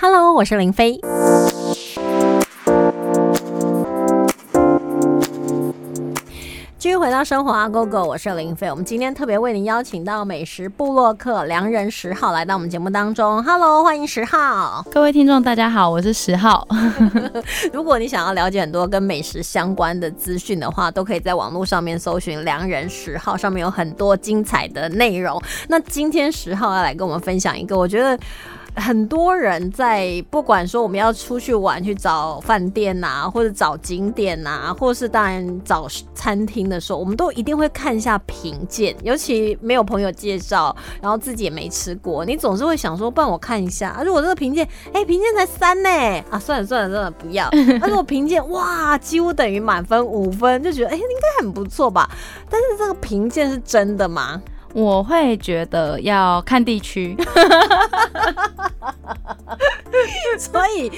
Hello，我是林飞。继续回到生活啊，Go Go，我是林飞。我们今天特别为您邀请到美食部落客良人十号来到我们节目当中。Hello，欢迎十号。各位听众，大家好，我是十号。如果你想要了解很多跟美食相关的资讯的话，都可以在网络上面搜寻良人十号，上面有很多精彩的内容。那今天十号要来跟我们分享一个，我觉得。很多人在不管说我们要出去玩去找饭店呐，或者找景点呐，或是当然找餐厅的时候，我们都一定会看一下评鉴。尤其没有朋友介绍，然后自己也没吃过，你总是会想说，不然我看一下。如果这个评鉴，哎，评鉴才三呢，啊，算了算了，算了不要。他如果评鉴，哇，几乎等于满分五分，就觉得哎，应该很不错吧？但是这个评鉴是真的吗？我会觉得要看地区，所以，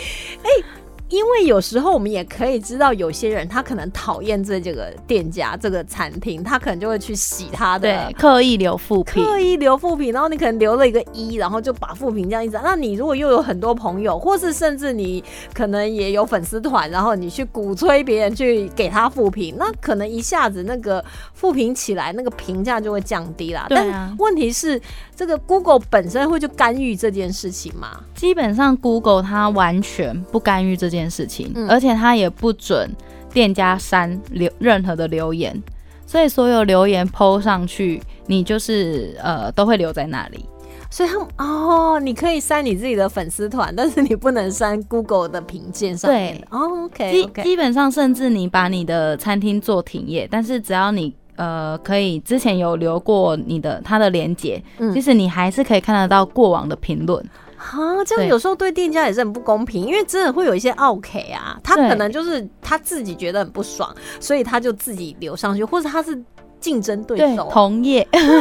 哎。因为有时候我们也可以知道，有些人他可能讨厌这这个店家、这个餐厅，他可能就会去洗他的，对，刻意留负评，刻意留负评，然后你可能留了一个一，然后就把负评这样一直。那你如果又有很多朋友，或是甚至你可能也有粉丝团，然后你去鼓吹别人去给他负评，那可能一下子那个负评起来，那个评价就会降低啦。但问题是，这个 Google 本身会去干预这件事情吗？基本上 Google 它完全不干预这件。件事情，而且他也不准店家删留任何的留言，所以所有留言 PO 上去，你就是呃都会留在那里。所以他哦，你可以删你自己的粉丝团，但是你不能删 Google 的评鉴上面。OK，基基本上甚至你把你的餐厅做停业，但是只要你呃可以之前有留过你的他的连接，其实你还是可以看得到过往的评论。啊，这样有时候对店家也是很不公平，因为真的会有一些 OK 啊，他可能就是他自己觉得很不爽，所以他就自己留上去，或者他是竞争对手同业，对呀，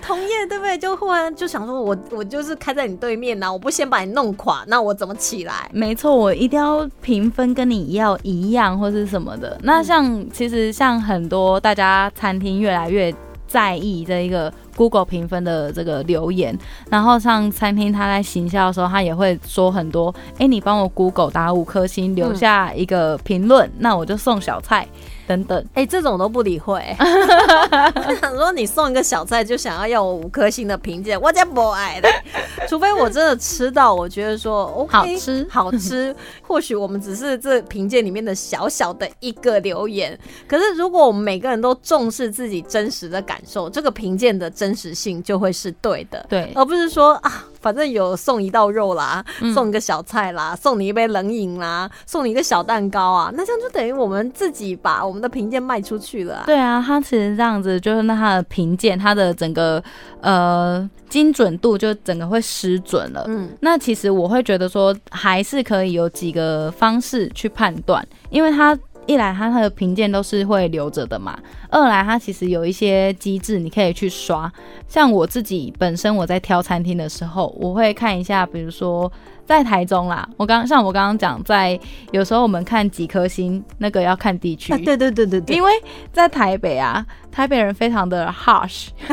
同业对不对？就忽然就想说，我我就是开在你对面呐，我不先把你弄垮，那我怎么起来？没错，我一定要评分跟你要一样或是什么的。那像其实像很多大家餐厅越来越在意这一个。Google 评分的这个留言，然后上餐厅他在行销的时候，他也会说很多，哎，你帮我 Google 打五颗星，留下一个评论，那我就送小菜。等等，哎，这种都不理会。想说你送一个小菜就想要要我五颗星的评价，我才不爱的。除非我真的吃到，我觉得说 OK 好吃好吃，或许我们只是这评鉴里面的小小的一个留言。可是如果我们每个人都重视自己真实的感受，这个评鉴的真实性就会是对的，对，而不是说啊。反正有送一道肉啦，送一个小菜啦，送你一杯冷饮啦，送你一个小蛋糕啊，那这样就等于我们自己把我们的评鉴卖出去了。对啊，他其实这样子就是那他的评鉴，他的整个呃精准度就整个会失准了。嗯，那其实我会觉得说还是可以有几个方式去判断，因为他。一来，它它的评鉴都是会留着的嘛；二来，它其实有一些机制，你可以去刷。像我自己本身，我在挑餐厅的时候，我会看一下，比如说在台中啦，我刚像我刚刚讲，在有时候我们看几颗星，那个要看地区。对对对对对，因为在台北啊，台北人非常的 harsh，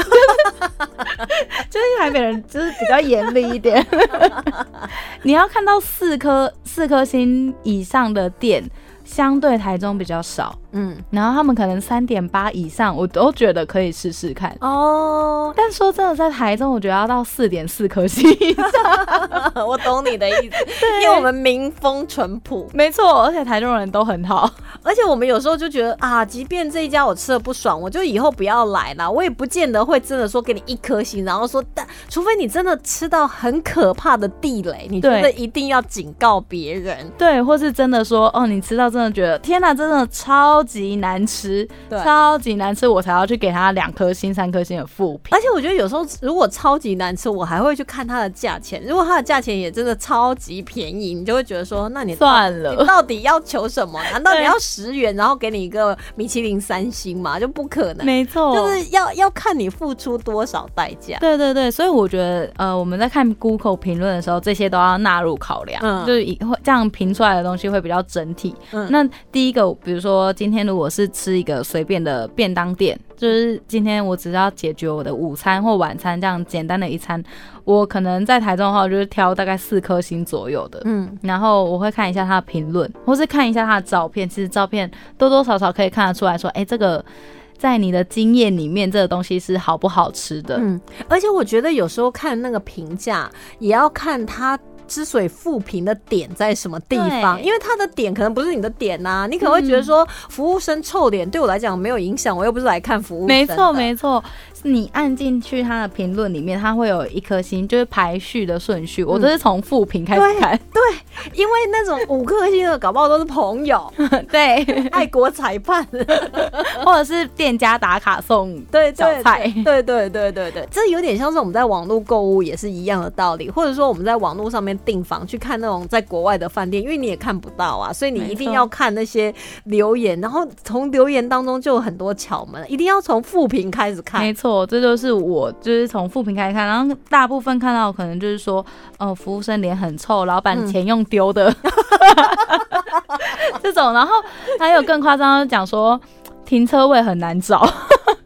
就是台北人就是比较严厉一点。你要看到四颗四颗星以上的店。相对台中比较少，嗯，然后他们可能三点八以上，我都觉得可以试试看哦。但说真的，在台中，我觉得要到四点四颗星以上。我懂你的意思，因为我们民风淳朴，没错，而且台中人都很好。而且我们有时候就觉得啊，即便这一家我吃的不爽，我就以后不要来了。我也不见得会真的说给你一颗星，然后说，但除非你真的吃到很可怕的地雷，你觉得一定要警告别人，对，或是真的说哦，你吃到。真的觉得天哪，真的超级难吃，超级难吃，我才要去给他两颗星、三颗星的负评。而且我觉得有时候如果超级难吃，我还会去看它的价钱。如果它的价钱也真的超级便宜，你就会觉得说，那你算了，你到底要求什么？难道你要十元，然后给你一个米其林三星吗？就不可能。没错，就是要要看你付出多少代价。对对对，所以我觉得呃，我们在看 Google 评论的时候，这些都要纳入考量，就是以后这样评出来的东西会比较整体。那第一个，比如说今天天如果是吃一个随便的便当店，就是今天我只要解决我的午餐或晚餐这样简单的一餐，我可能在台中的话就是挑大概四颗星左右的，嗯，然后我会看一下他的评论，或是看一下他的照片，其实照片多多少少可以看得出来说，哎，这个在你的经验里面，这个东西是好不好吃的，嗯，而且我觉得有时候看那个评价也要看他。之所以复评的点在什么地方？因为他的点可能不是你的点呐，你可能会觉得说服务生臭脸对我来讲没有影响，我又不是来看服务。没错，没错。你按进去他的评论里面，他会有一颗星，就是排序的顺序。我都是从负评开始看，对，因为那种五颗星的，搞不好都是朋友，对，爱国裁判，或者是店家打卡送对小菜，对对对对对，这有点像是我们在网络购物也是一样的道理，或者说我们在网络上面订房去看那种在国外的饭店，因为你也看不到啊，所以你一定要看那些留言，然后从留言当中就有很多巧门，一定要从负评开始看，没错。这就是我就是从副评开始看，然后大部分看到可能就是说，哦，服务生脸很臭，老板钱用丢的 这种，然后还有更夸张的讲说，停车位很难找。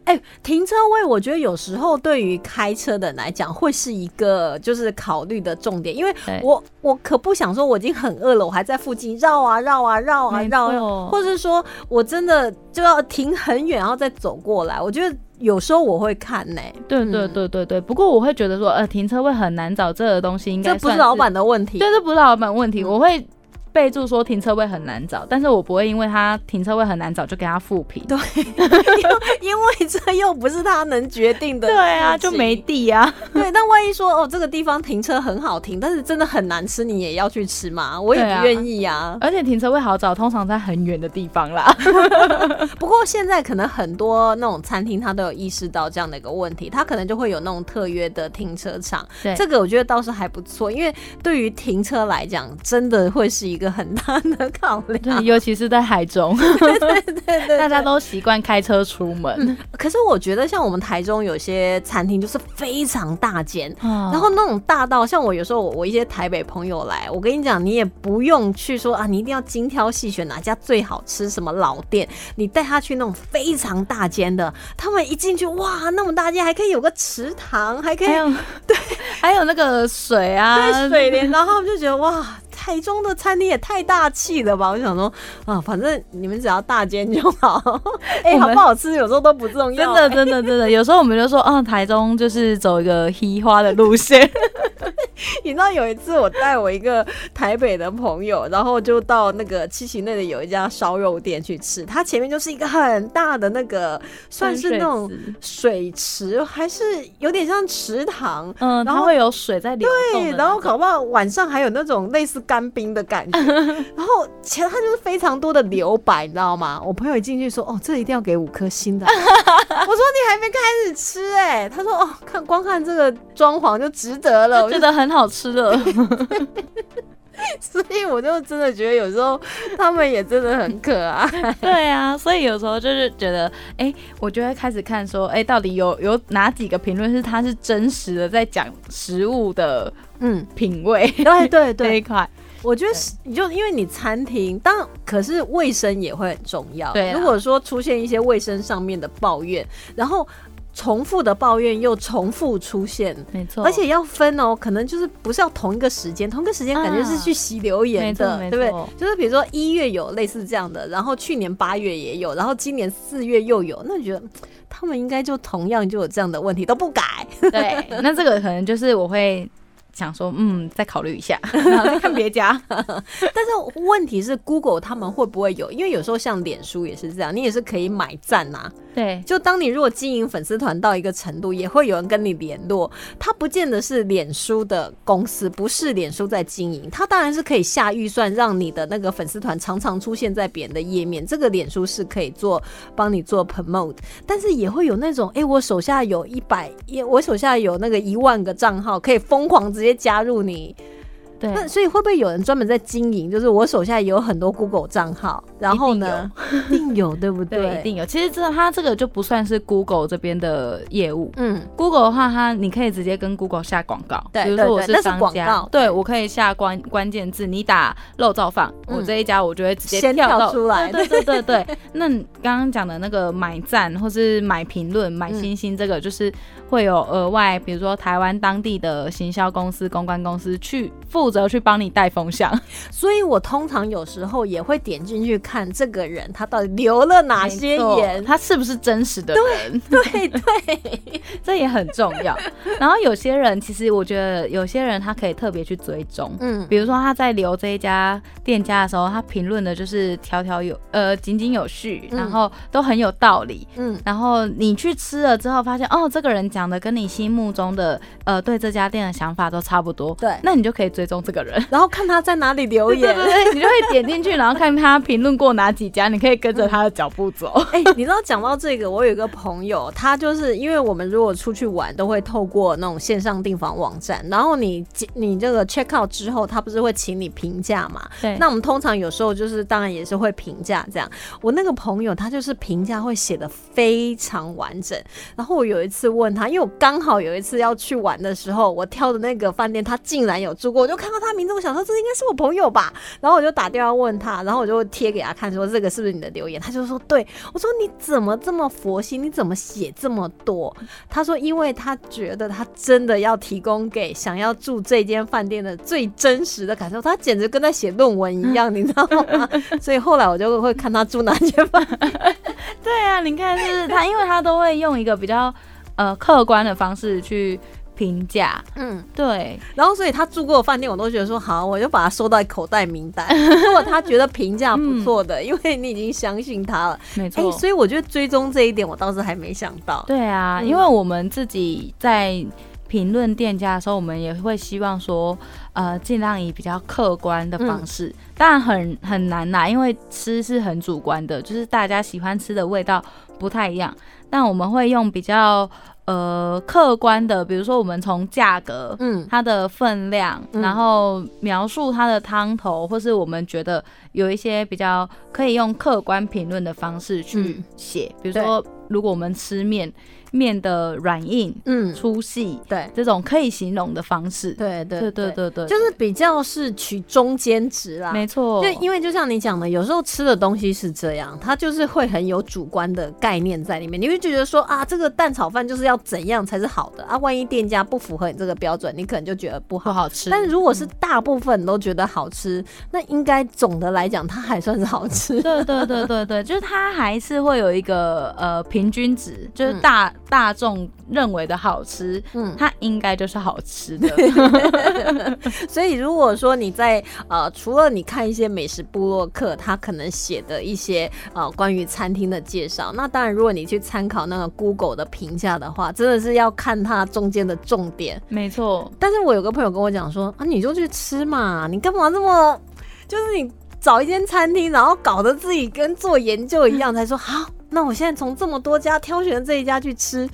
哎，停车位我觉得有时候对于开车的人来讲会是一个就是考虑的重点，因为我我可不想说我已经很饿了，我还在附近绕啊绕啊绕啊绕，或者是说我真的就要停很远然后再走过来。我觉得有时候我会看呢，对对对对对。不过我会觉得说，呃，停车位很难找这个东西，应该这不是老板的问题，对，这不是老板问题，我会。备注说停车位很难找，但是我不会因为他停车位很难找就给他复评。对，因为这又不是他能决定的。对啊，就没地啊。对，但万一说哦，这个地方停车很好停，但是真的很难吃，你也要去吃吗？我也不愿意啊。而且停车位好找，通常在很远的地方啦。不过现在可能很多那种餐厅，他都有意识到这样的一个问题，他可能就会有那种特约的停车场。对，这个我觉得倒是还不错，因为对于停车来讲，真的会是一个。一个很大的考量，尤其是在海中，对对对对，大家都习惯开车出门。可是我觉得，像我们台中有些餐厅就是非常大间，然后那种大到像我有时候我一些台北朋友来，我跟你讲，你也不用去说啊，你一定要精挑细选哪家最好吃，什么老店，你带他去那种非常大间的，他们一进去哇，那么大间还可以有个池塘，还可以对，还有那个水啊，对水帘，然后他们就觉得哇。台中的餐厅也太大气了吧！我就想说啊，反正你们只要大间就好。哎，好不好吃有时候都不重要。真的，真的，真的，有时候我们就说啊，台中就是走一个 嘻花的路线。你知道有一次我带我一个台北的朋友，然后就到那个七喜内的有一家烧肉店去吃，它前面就是一个很大的那个，算是那种水池，还是有点像池塘。嗯，然后会有水在流动。对，然后搞不好晚上还有那种类似干冰的感觉。然后前它就是非常多的留白，你知道吗？我朋友一进去说：“哦，这一定要给五颗星的。”我说：“你还没开始吃哎。”他说：“哦，看光看这个装潢就值得了。”我觉得很好。吃的，所以我就真的觉得有时候他们也真的很可爱。对啊，所以有时候就是觉得，哎，我就会开始看说，哎，到底有有哪几个评论是他是真实的在讲食物的，嗯，品味。对对对，这一块，我觉得是，就因为你餐厅，当可是卫生也会很重要。对，如果说出现一些卫生上面的抱怨，然后。重复的抱怨又重复出现，没错，而且要分哦，可能就是不是要同一个时间，同一个时间感觉是去洗留言的，对不对？就是比如说一月有类似这样的，然后去年八月也有，然后今年四月又有，那你觉得 他们应该就同样就有这样的问题都不改？对，那这个可能就是我会。想说，嗯，再考虑一下，再看别家。但是问题是，Google 他们会不会有？因为有时候像脸书也是这样，你也是可以买赞呐。对，就当你如果经营粉丝团到一个程度，也会有人跟你联络。他不见得是脸书的公司，不是脸书在经营，他当然是可以下预算，让你的那个粉丝团常常出现在别人的页面。这个脸书是可以做帮你做 promote，但是也会有那种，哎，我手下有一百，我手下有那个一万个账号，可以疯狂直直接加入你对，那所以会不会有人专门在经营？就是我手下有很多 Google 账号，然后呢，一定有，对不对？一定有。其实这它这个就不算是 Google 这边的业务。嗯，Google 的话，它你可以直接跟 Google 下广告。对，比如说我是商家，对我可以下关关键字，你打肉燥饭，我这一家我就会直接跳出来。对对对 对。那刚刚讲的那个买赞或是买评论、买星星，这个就是会有额外，比如说台湾当地的行销公司、公关公司去负责去帮你带风向。所以我通常有时候也会点进去看这个人他到底留了哪些言，他是不是真实的人？对对，这也很重要。然后有些人其实我觉得有些人他可以特别去追踪，嗯，比如说他在留这一家店家的时候，他评论的就是条条有呃井井有序，然后都很有道理，嗯，然后你去吃了之后发现哦，这个人讲的跟你心目中的呃对这家店的想法都差不多，对，那你就可以追踪这个人，然后看他在哪里留言，对对对，你就会点进去，然后看他评论过哪几家，你可以跟着他的脚步走。哎，你知道讲到这个，我有一个朋友，他就是因为我们如果出去玩都会透过那种线上订房网站，然后你你这个 check out 之后，他不是会请你评价嘛？对，那我们通常有时候就是当然也是会评价这样。我那个朋友他就是评价会写的非常完整，然后我有一次问他，因为我刚好有一次要去玩的时候，我挑的那个饭店他竟然有住过，我就看到他名字，我想说这应该是我朋友吧，然后我就打电话问他，然后我就贴给他看说这个是不是你的留言，他就说对，我说你怎么这么佛心，你怎么写这么多？他说因为他觉得他真的要提供给想要住这间饭店的最真实的感受，他简直跟在写论文一样，你知道吗？所以后来我就会看他住哪间饭店。对啊，你看就是他，因为他都会用一个比较呃客观的方式去评价，嗯，对。然后所以他住过的饭店，我都觉得说好，我就把它收到口袋名单。如果他觉得评价不错的，因为你已经相信他了，没错。所以我觉得追踪这一点，我倒是还没想到。对啊，因为我们自己在。评论店家的时候，我们也会希望说，呃，尽量以比较客观的方式，当然很很难啦，因为吃是很主观的，就是大家喜欢吃的味道不太一样。但我们会用比较呃客观的，比如说我们从价格，嗯，它的分量，然后描述它的汤头，或是我们觉得有一些比较可以用客观评论的方式去写，比如说如果我们吃面。面的软硬，嗯，粗细，对，这种可以形容的方式，对对对对对，就是比较是取中间值啦，没错。就因为就像你讲的，有时候吃的东西是这样，它就是会很有主观的概念在里面，你会觉得说啊，这个蛋炒饭就是要怎样才是好的啊？万一店家不符合你这个标准，你可能就觉得不好好吃。但如果是大部分都觉得好吃，那应该总的来讲，它还算是好吃。对对对对对，就是它还是会有一个呃平 均值，就是大。大众认为的好吃，嗯，它应该就是好吃的。所以如果说你在呃，除了你看一些美食部落客，他可能写的一些呃关于餐厅的介绍，那当然如果你去参考那个 Google 的评价的话，真的是要看它中间的重点。没错。但是我有个朋友跟我讲说啊，你就去吃嘛，你干嘛这么就是你找一间餐厅，然后搞得自己跟做研究一样，才说好。那我现在从这么多家挑选这一家去吃，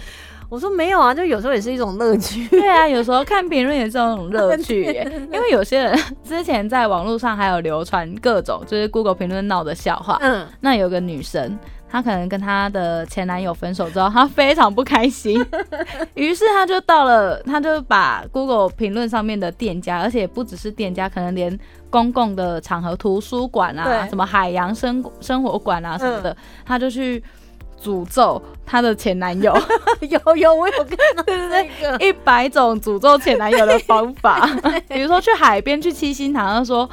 我说没有啊，就有时候也是一种乐趣。对啊，有时候看评论也是一种乐趣，因为有些人之前在网络上还有流传各种就是 Google 评论闹的笑话。嗯，那有个女生，她可能跟她的前男友分手之后，她非常不开心，于是她就到了，她就把 Google 评论上面的店家，而且不只是店家，可能连。公共的场合，图书馆啊，什么海洋生生活馆啊什么的，她就去诅咒她的前男友。有有，我有看到那个一百种诅咒前男友的方法，比如说去海边去七星潭，他说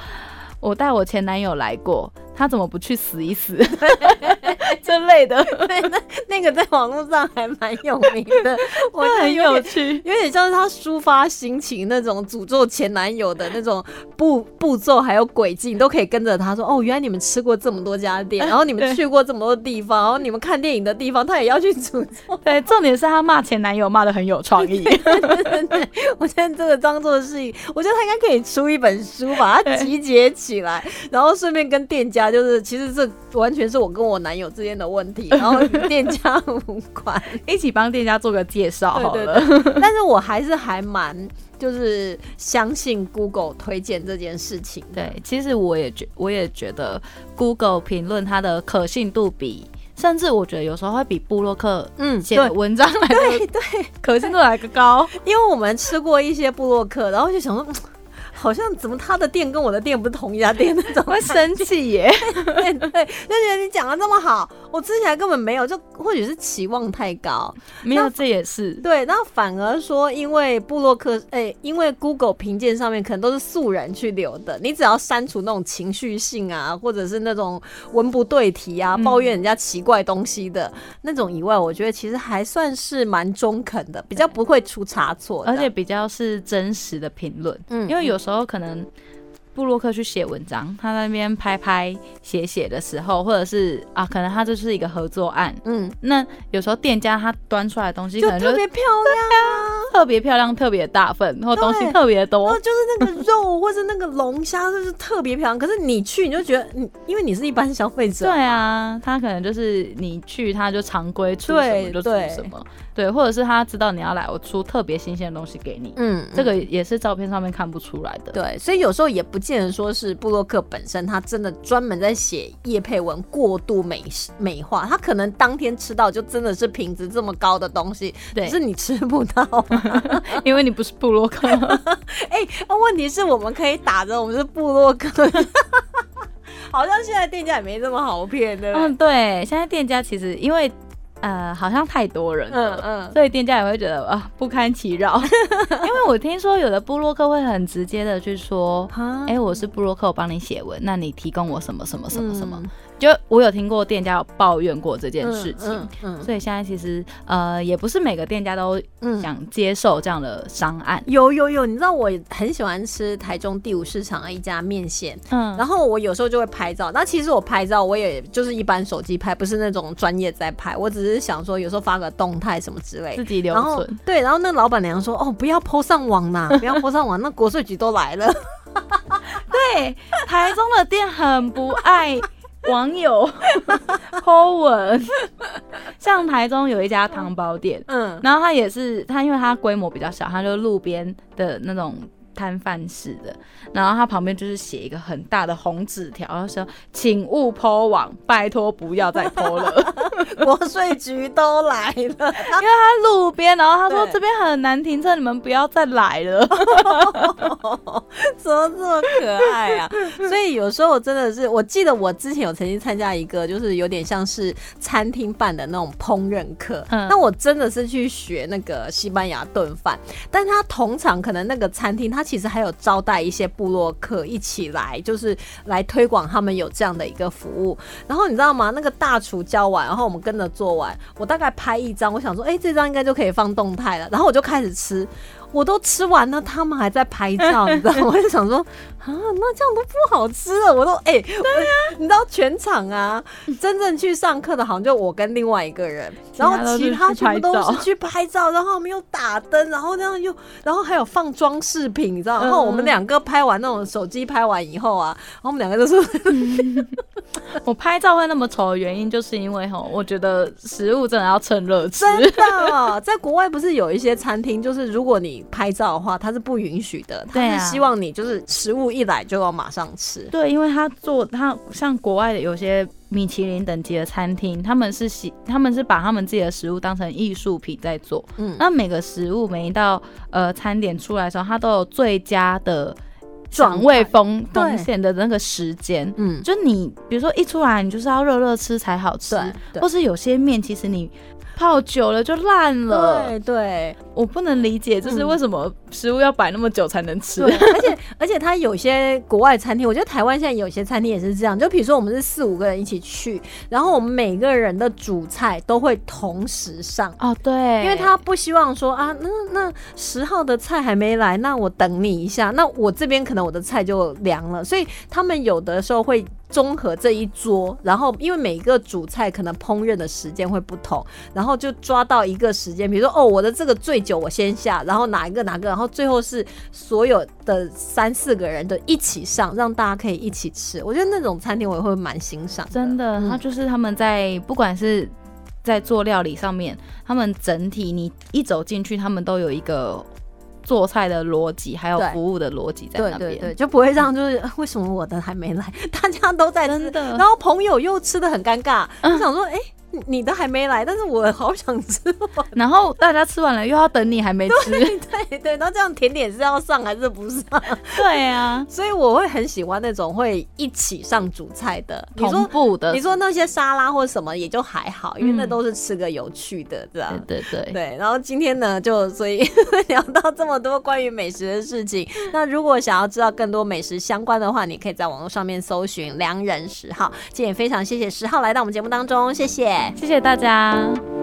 我带我前男友来过。他怎么不去死一死 这类的？对，那那个在网络上还蛮有名的，我很有趣，有点像是他抒发心情那种诅咒前男友的那种步步骤，还有轨迹，你都可以跟着他说。哦，原来你们吃过这么多家店，然后你们去过这么多地方，然后你们看电影的地方，他也要去诅咒。对，重点是他骂前男友骂的很有创意。对，我现在这个当做是，我觉得他应该可以出一本书，把它集结起来，然后顺便跟店家。家，就是其实这完全是我跟我男友之间的问题，然后店家 无关，一起帮店家做个介绍好了。但是我还是还蛮就是相信 Google 推荐这件事情。对，其实我也觉我也觉得 Google 评论它的可信度比。甚至我觉得有时候会比布洛克嗯写的文章来对对可信度来个高，因为我们吃过一些布洛克，然后就想说。好像怎么他的店跟我的店不是同一家店那种，会生气耶。对对，就觉得你讲的这么好，我吃起来根本没有，就或许是期望太高。没有，这也是对。然后反而说，因为布洛克，哎，因为 Google 评鉴上面可能都是素人去留的，你只要删除那种情绪性啊，或者是那种文不对题啊，抱怨人家奇怪东西的那种以外，我觉得其实还算是蛮中肯的，比较不会出差错，而且比较是真实的评论。嗯，因为有。时候可能布洛克去写文章，他那边拍拍写写的时候，或者是啊，可能他就是一个合作案，嗯，那有时候店家他端出来的东西就特别漂亮啊，特别漂亮，特别大份，然后东西特别多，就是那个肉或者那个龙虾就是特别漂亮。可是你去你就觉得你，因为你是一般消费者，对啊，他可能就是你去他就常规出什么就出什么。对，或者是他知道你要来，我出特别新鲜的东西给你。嗯，这个也是照片上面看不出来的。对，所以有时候也不见得说是布洛克本身他真的专门在写叶佩文过度美美化，他可能当天吃到就真的是品质这么高的东西，对，是你吃不到，因为你不是布洛克。哎，问题是我们可以打着我们是布洛克，好像现在店家也没这么好骗的。嗯，对，现在店家其实因为。呃，好像太多人了，嗯嗯，所以店家也会觉得啊不堪其扰。因为我听说有的布洛克会很直接的去说，哎，我是布洛克，我帮你写文，那你提供我什么什么什么什么。就我有听过店家有抱怨过这件事情，嗯所以现在其实呃也不是每个店家都想接受这样的商案。有有有，你知道我很喜欢吃台中第五市场的一家面线，嗯，然后我有时候就会拍照。那其实我拍照我也就是一般手机拍，不是那种专业在拍，我只是想说有时候发个动态什么之类，自己留存。对，然后那老板娘说：“哦，不要 po 上网呐，不要 po 上网，那国税局都来了。”对，台中的店很不爱。网友 po 文，像台中有一家汤包店，嗯，然后他也是他，因为他规模比较小，他就路边的那种。摊贩式的，然后他旁边就是写一个很大的红纸条，然后说：“请勿抛网，拜托不要再抛了。”国税局都来了，因为他路边，然后他说这边很难停车，你们不要再来了。怎么这么可爱啊？所以有时候我真的是，我记得我之前有曾经参加一个，就是有点像是餐厅办的那种烹饪课。嗯，那我真的是去学那个西班牙炖饭，但他同场可能那个餐厅他。其实还有招待一些部落客一起来，就是来推广他们有这样的一个服务。然后你知道吗？那个大厨教完，然后我们跟着做完，我大概拍一张，我想说，哎，这张应该就可以放动态了。然后我就开始吃。我都吃完了，他们还在拍照，你知道吗？我就想说，啊，那这样都不好吃了。我都哎，对呀，你知道全场啊，真正去上课的，好像就我跟另外一个人，然后其他全部都是去拍照，然后我们又打灯，然后这样又，然后还有放装饰品，你知道？然后我们两个拍完那种手机拍完以后啊，然后我们两个就说，我拍照会那么丑的原因，就是因为吼，我觉得食物真的要趁热吃。真的，在国外不是有一些餐厅，就是如果你拍照的话，他是不允许的。他是希望你就是食物一来就要马上吃。对，因为他做他像国外的有些米其林等级的餐厅，他们是喜他们是把他们自己的食物当成艺术品在做。嗯，那每个食物每一道呃餐点出来的时候，它都有最佳的转位风风险的那个时间。嗯，就你比如说一出来，你就是要热热吃才好吃。对，或是有些面其实你。泡久了就烂了。对对，我不能理解，就是为什么食物要摆那么久才能吃。而且 而且，它有些国外餐厅，我觉得台湾现在有些餐厅也是这样。就比如说，我们是四五个人一起去，然后我们每个人的主菜都会同时上。哦，对，因为他不希望说啊，那那十号的菜还没来，那我等你一下，那我这边可能我的菜就凉了。所以他们有的时候会。综合这一桌，然后因为每个主菜可能烹饪的时间会不同，然后就抓到一个时间，比如说哦，我的这个最久我先下，然后哪一个哪个，然后最后是所有的三四个人的一起上，让大家可以一起吃。我觉得那种餐厅我也会蛮欣赏。真的，他就是他们在不管是在做料理上面，他们整体你一走进去，他们都有一个。做菜的逻辑，还有服务的逻辑在那边，对对对，就不会让就是为什么我的还没来，大家都在吃，然后朋友又吃的很尴尬，就想说，哎。你的还没来，但是我好想吃。然后大家吃完了又要等你还没吃，对对。那这样甜点是要上还是不上？对啊，所以我会很喜欢那种会一起上主菜的同步的。你说那些沙拉或者什么也就还好，因为那都是吃个有趣的，这样。对对对。然后今天呢，就所以聊到这么多关于美食的事情。那如果想要知道更多美食相关的话，你可以在网络上面搜寻“良人十号”。今天也非常谢谢十号来到我们节目当中，谢谢。谢谢大家。